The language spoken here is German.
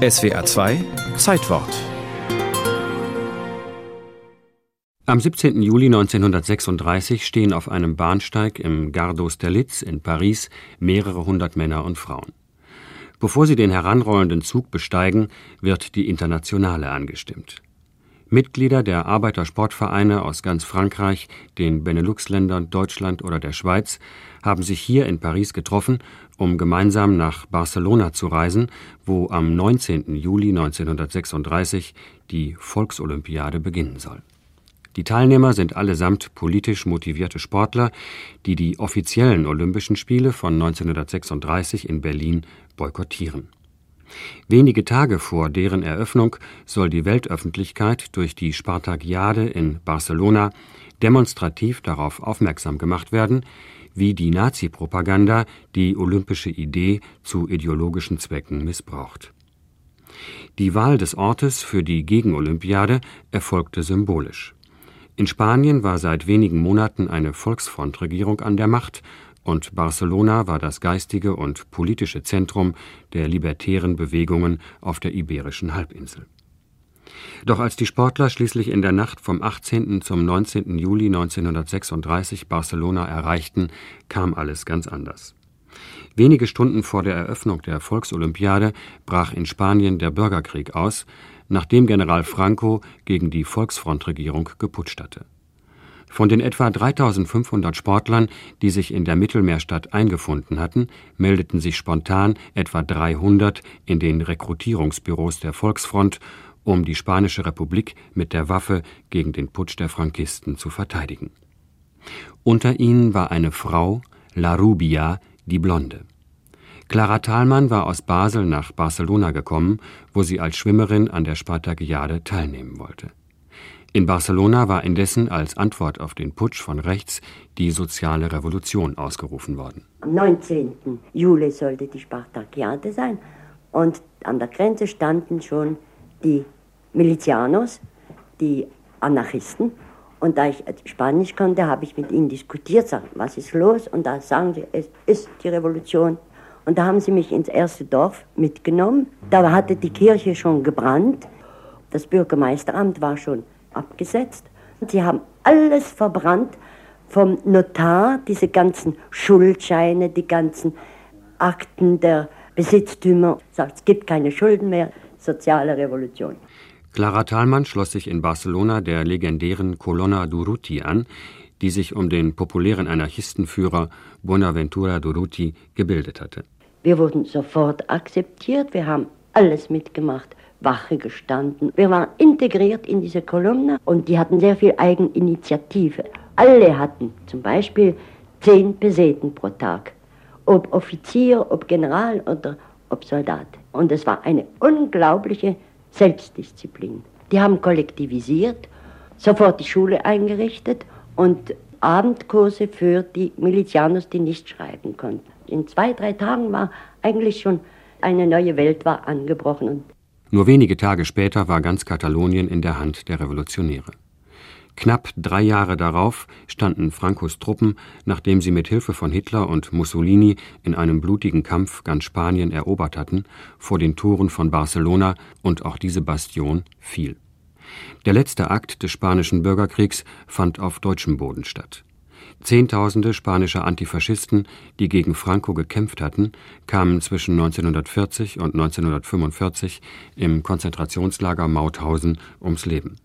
SWR 2 Zeitwort Am 17. Juli 1936 stehen auf einem Bahnsteig im Gare d'Austerlitz in Paris mehrere hundert Männer und Frauen. Bevor sie den heranrollenden Zug besteigen, wird die Internationale angestimmt. Mitglieder der Arbeitersportvereine aus ganz Frankreich, den Benelux-Ländern, Deutschland oder der Schweiz haben sich hier in Paris getroffen, um gemeinsam nach Barcelona zu reisen, wo am 19. Juli 1936 die Volksolympiade beginnen soll. Die Teilnehmer sind allesamt politisch motivierte Sportler, die die offiziellen Olympischen Spiele von 1936 in Berlin boykottieren Wenige Tage vor deren Eröffnung soll die Weltöffentlichkeit durch die Spartakiade in Barcelona demonstrativ darauf aufmerksam gemacht werden, wie die Nazi-Propaganda die olympische Idee zu ideologischen Zwecken missbraucht. Die Wahl des Ortes für die Gegenolympiade erfolgte symbolisch. In Spanien war seit wenigen Monaten eine Volksfrontregierung an der Macht und Barcelona war das geistige und politische Zentrum der libertären Bewegungen auf der iberischen Halbinsel. Doch als die Sportler schließlich in der Nacht vom 18. zum 19. Juli 1936 Barcelona erreichten, kam alles ganz anders. Wenige Stunden vor der Eröffnung der Volksolympiade brach in Spanien der Bürgerkrieg aus, nachdem General Franco gegen die Volksfrontregierung geputscht hatte von den etwa 3500 Sportlern, die sich in der Mittelmeerstadt eingefunden hatten, meldeten sich spontan etwa 300 in den Rekrutierungsbüros der Volksfront, um die Spanische Republik mit der Waffe gegen den Putsch der Frankisten zu verteidigen. Unter ihnen war eine Frau, La Rubia, die Blonde. Clara Thalmann war aus Basel nach Barcelona gekommen, wo sie als Schwimmerin an der Spartakiade teilnehmen wollte. In Barcelona war indessen als Antwort auf den Putsch von rechts die soziale Revolution ausgerufen worden. Am 19. Juli sollte die Spartakiade sein und an der Grenze standen schon die Milizianos, die Anarchisten. Und da ich Spanisch konnte, habe ich mit ihnen diskutiert, sagen, was ist los? Und da sagen sie, es ist die Revolution. Und da haben sie mich ins erste Dorf mitgenommen. Da hatte die Kirche schon gebrannt. Das Bürgermeisteramt war schon abgesetzt. Sie haben alles verbrannt vom Notar, diese ganzen Schuldscheine, die ganzen Akten der Besitztümer. Sagt, es gibt keine Schulden mehr, soziale Revolution. Clara Thalmann schloss sich in Barcelona der legendären Colonna Durruti an, die sich um den populären Anarchistenführer Bonaventura Durruti gebildet hatte. Wir wurden sofort akzeptiert, wir haben alles mitgemacht. Wache gestanden. Wir waren integriert in diese Kolumne und die hatten sehr viel Eigeninitiative. Alle hatten zum Beispiel zehn Peseten pro Tag. Ob Offizier, ob General oder ob Soldat. Und es war eine unglaubliche Selbstdisziplin. Die haben kollektivisiert, sofort die Schule eingerichtet und Abendkurse für die Milizianos, die nicht schreiben konnten. In zwei, drei Tagen war eigentlich schon eine neue Welt war angebrochen. Nur wenige Tage später war ganz Katalonien in der Hand der Revolutionäre. Knapp drei Jahre darauf standen Francos Truppen, nachdem sie mit Hilfe von Hitler und Mussolini in einem blutigen Kampf ganz Spanien erobert hatten, vor den Toren von Barcelona und auch diese Bastion fiel. Der letzte Akt des spanischen Bürgerkriegs fand auf deutschem Boden statt. Zehntausende spanische Antifaschisten, die gegen Franco gekämpft hatten, kamen zwischen 1940 und 1945 im Konzentrationslager Mauthausen ums Leben